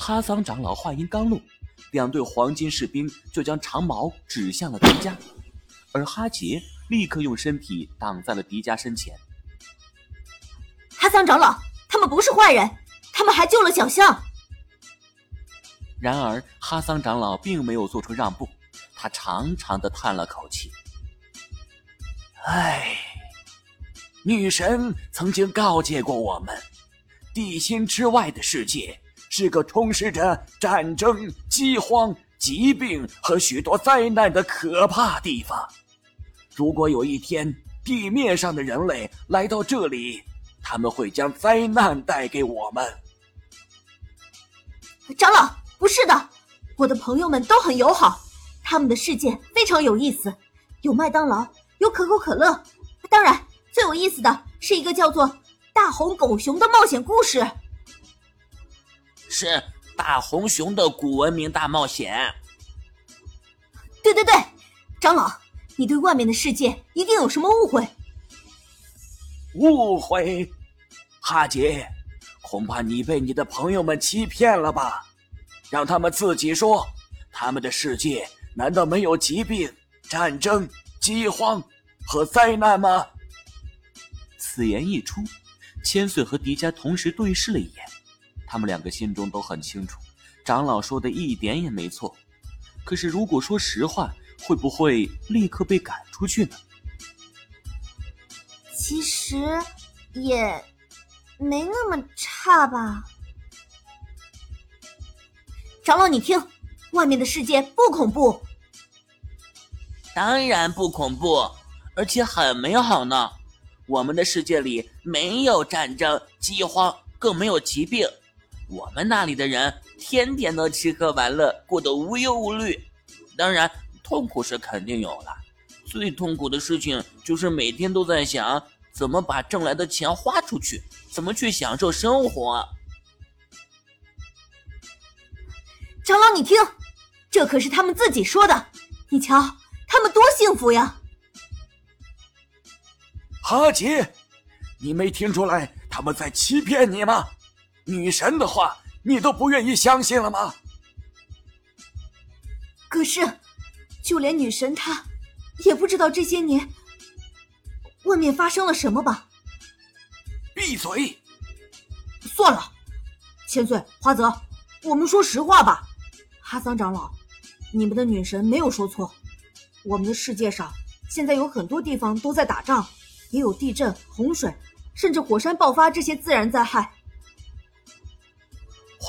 哈桑长老话音刚落，两队黄金士兵就将长矛指向了迪迦，而哈杰立刻用身体挡在了迪迦身前。哈桑长老，他们不是坏人，他们还救了小象。然而，哈桑长老并没有做出让步，他长长的叹了口气：“唉，女神曾经告诫过我们，地心之外的世界是个充斥着战争、饥荒、疾病和许多灾难的可怕地方。如果有一天地面上的人类来到这里，他们会将灾难带给我们。”长老。不是的，我的朋友们都很友好，他们的世界非常有意思，有麦当劳，有可口可乐，当然最有意思的是一个叫做《大红狗熊》的冒险故事。是大红熊的古文明大冒险。对对对，长老，你对外面的世界一定有什么误会？误会？哈杰，恐怕你被你的朋友们欺骗了吧？让他们自己说，他们的世界难道没有疾病、战争、饥荒和灾难吗？此言一出，千岁和迪迦同时对视了一眼，他们两个心中都很清楚，长老说的一点也没错。可是如果说实话，会不会立刻被赶出去呢？其实，也没那么差吧。长老，你听，外面的世界不恐怖。当然不恐怖，而且很美好呢。我们的世界里没有战争、饥荒，更没有疾病。我们那里的人天天都吃喝玩乐，过得无忧无虑。当然，痛苦是肯定有了。最痛苦的事情就是每天都在想怎么把挣来的钱花出去，怎么去享受生活。长老，你听，这可是他们自己说的。你瞧，他们多幸福呀！哈杰，你没听出来他们在欺骗你吗？女神的话，你都不愿意相信了吗？可是，就连女神她也不知道这些年外面发生了什么吧？闭嘴！算了，千岁、花泽，我们说实话吧。哈桑长老，你们的女神没有说错。我们的世界上现在有很多地方都在打仗，也有地震、洪水，甚至火山爆发这些自然灾害。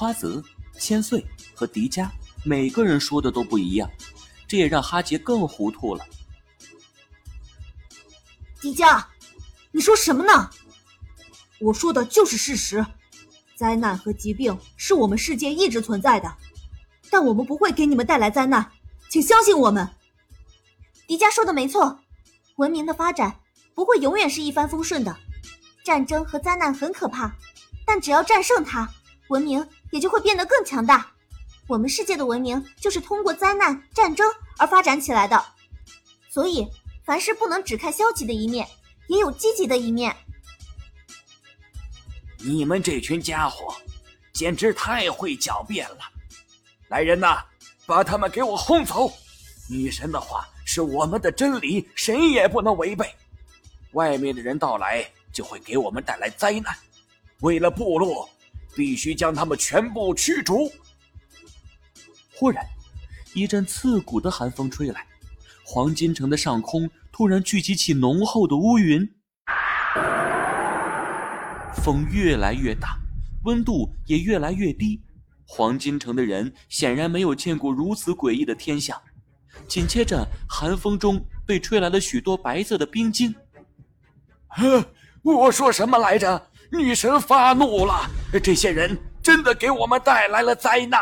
花泽、千岁和迪迦每个人说的都不一样，这也让哈杰更糊涂了。迪迦，你说什么呢？我说的就是事实，灾难和疾病是我们世界一直存在的。但我们不会给你们带来灾难，请相信我们。迪迦说的没错，文明的发展不会永远是一帆风顺的，战争和灾难很可怕，但只要战胜它，文明也就会变得更强大。我们世界的文明就是通过灾难、战争而发展起来的，所以凡事不能只看消极的一面，也有积极的一面。你们这群家伙，简直太会狡辩了！来人呐，把他们给我轰走！女神的话是我们的真理，谁也不能违背。外面的人到来就会给我们带来灾难，为了部落，必须将他们全部驱逐。忽然，一阵刺骨的寒风吹来，黄金城的上空突然聚集起浓厚的乌云，风越来越大，温度也越来越低。黄金城的人显然没有见过如此诡异的天象。紧接着，寒风中被吹来了许多白色的冰晶。呵，我说什么来着？女神发怒了！这些人真的给我们带来了灾难。